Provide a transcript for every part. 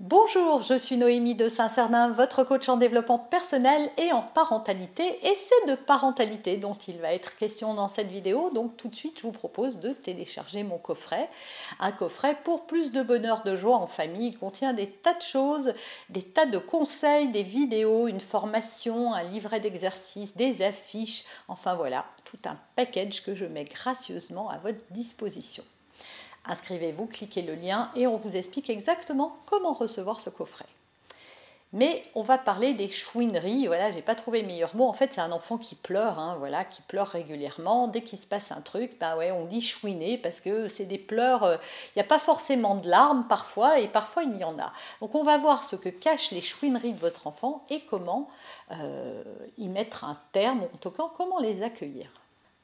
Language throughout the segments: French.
Bonjour, je suis Noémie de Saint-Cernin, votre coach en développement personnel et en parentalité. Et c'est de parentalité dont il va être question dans cette vidéo. Donc tout de suite, je vous propose de télécharger mon coffret. Un coffret pour plus de bonheur de joie en famille. Il contient des tas de choses, des tas de conseils, des vidéos, une formation, un livret d'exercices, des affiches. Enfin voilà, tout un package que je mets gracieusement à votre disposition. Inscrivez-vous, cliquez le lien et on vous explique exactement comment recevoir ce coffret. Mais on va parler des chouineries. Voilà, j'ai pas trouvé meilleur mot. En fait, c'est un enfant qui pleure, hein, voilà, qui pleure régulièrement. Dès qu'il se passe un truc, bah ouais, on dit chouiner parce que c'est des pleurs. Euh, il n'y a pas forcément de larmes parfois, et parfois il y en a. Donc, on va voir ce que cachent les chouineries de votre enfant et comment euh, y mettre un terme, en tout cas comment les accueillir.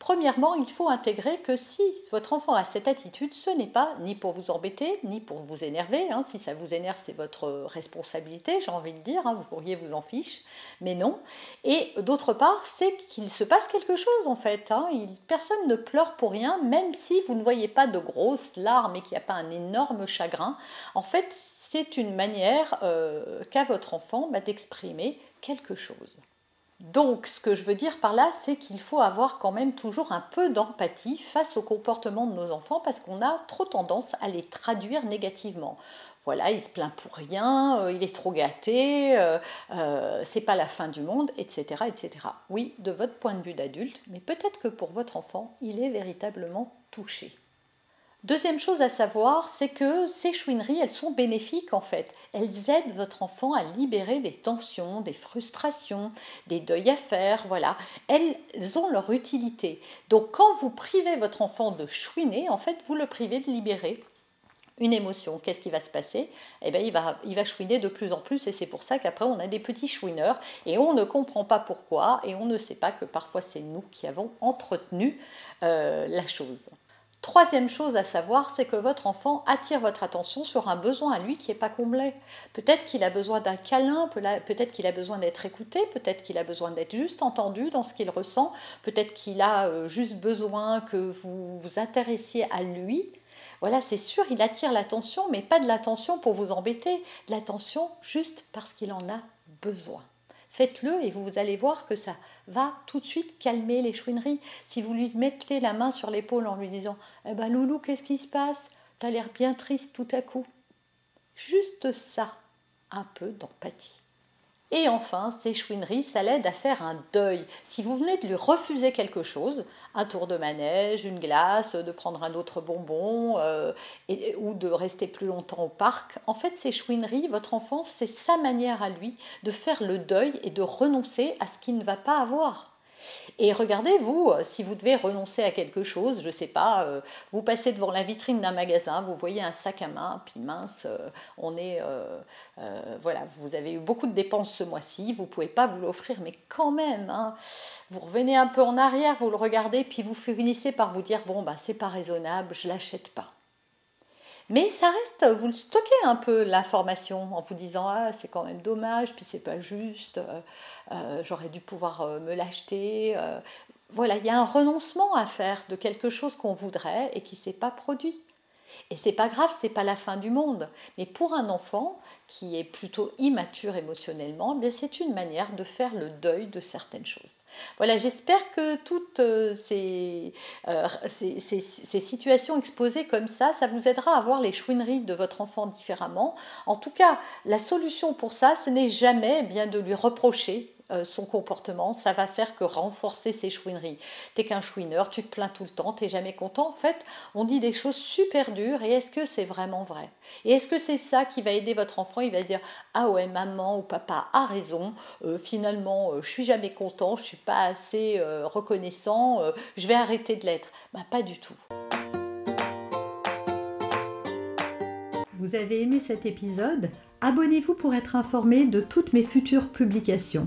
Premièrement, il faut intégrer que si votre enfant a cette attitude, ce n'est pas ni pour vous embêter, ni pour vous énerver. Hein. Si ça vous énerve, c'est votre responsabilité, j'ai envie de dire. Hein. Vous pourriez vous en fiche, mais non. Et d'autre part, c'est qu'il se passe quelque chose en fait. Hein. personne ne pleure pour rien, même si vous ne voyez pas de grosses larmes et qu'il n'y a pas un énorme chagrin. En fait, c'est une manière euh, qu'a votre enfant bah, d'exprimer quelque chose. Donc, ce que je veux dire par là, c'est qu'il faut avoir quand même toujours un peu d'empathie face au comportement de nos enfants parce qu'on a trop tendance à les traduire négativement. Voilà, il se plaint pour rien, euh, il est trop gâté, euh, euh, c'est pas la fin du monde, etc., etc. Oui, de votre point de vue d'adulte, mais peut-être que pour votre enfant, il est véritablement touché. Deuxième chose à savoir, c'est que ces chouineries, elles sont bénéfiques en fait. Elles aident votre enfant à libérer des tensions, des frustrations, des deuils à faire, voilà. Elles ont leur utilité. Donc quand vous privez votre enfant de chouiner, en fait, vous le privez de libérer une émotion. Qu'est-ce qui va se passer? Eh bien, il va, il va chouiner de plus en plus et c'est pour ça qu'après, on a des petits chouineurs et on ne comprend pas pourquoi et on ne sait pas que parfois c'est nous qui avons entretenu euh, la chose. Troisième chose à savoir, c'est que votre enfant attire votre attention sur un besoin à lui qui n'est pas comblé. Peut-être qu'il a besoin d'un câlin, peut-être qu'il a besoin d'être écouté, peut-être qu'il a besoin d'être juste entendu dans ce qu'il ressent, peut-être qu'il a euh, juste besoin que vous vous intéressiez à lui. Voilà, c'est sûr, il attire l'attention, mais pas de l'attention pour vous embêter, l'attention juste parce qu'il en a besoin. Faites-le et vous allez voir que ça va tout de suite calmer les chouineries. Si vous lui mettez la main sur l'épaule en lui disant Eh ben Loulou, qu'est-ce qui se passe? T'as l'air bien triste tout à coup. Juste ça, un peu d'empathie. Et enfin, ces chouineries, ça l'aide à faire un deuil. Si vous venez de lui refuser quelque chose, un tour de manège, une glace, de prendre un autre bonbon euh, ou de rester plus longtemps au parc, en fait, ces chouineries, votre enfant, c'est sa manière à lui de faire le deuil et de renoncer à ce qu'il ne va pas avoir. Et regardez, vous, euh, si vous devez renoncer à quelque chose, je ne sais pas, euh, vous passez devant la vitrine d'un magasin, vous voyez un sac à main, puis mince, euh, on est, voilà, vous avez eu beaucoup de dépenses ce mois-ci, vous ne pouvez pas vous l'offrir, mais quand même, hein, vous revenez un peu en arrière, vous le regardez, puis vous finissez par vous dire, bon, bah, c'est pas raisonnable, je l'achète pas. Mais ça reste, vous le stockez un peu l'information en vous disant ah c'est quand même dommage, puis c'est pas juste, euh, euh, j'aurais dû pouvoir euh, me l'acheter. voilà, il y a un renoncement à faire de quelque chose qu'on voudrait et qui s'est pas produit. Et c'est pas grave, c'est pas la fin du monde. Mais pour un enfant qui est plutôt immature émotionnellement, eh c'est une manière de faire le deuil de certaines choses. Voilà, j'espère que toutes euh, euh, ces, ces, ces, situations exposées comme ça, ça vous aidera à voir les chouineries de votre enfant différemment. En tout cas, la solution pour ça, ce n'est jamais eh bien de lui reprocher euh, son comportement, ça va faire que renforcer ses chouineries. T'es qu'un chouineur, tu te plains tout le temps, t'es jamais content. En fait, on dit des choses super dures et est-ce que c'est vraiment vrai? Et est-ce que c'est ça qui va aider votre enfant? Il va dire ah ouais, maman ou papa a raison. Euh, finalement, je suis jamais content, je suis pas assez reconnaissant. je vais arrêter de l'être. Bah pas du tout. Vous avez aimé cet épisode? Abonnez-vous pour être informé de toutes mes futures publications.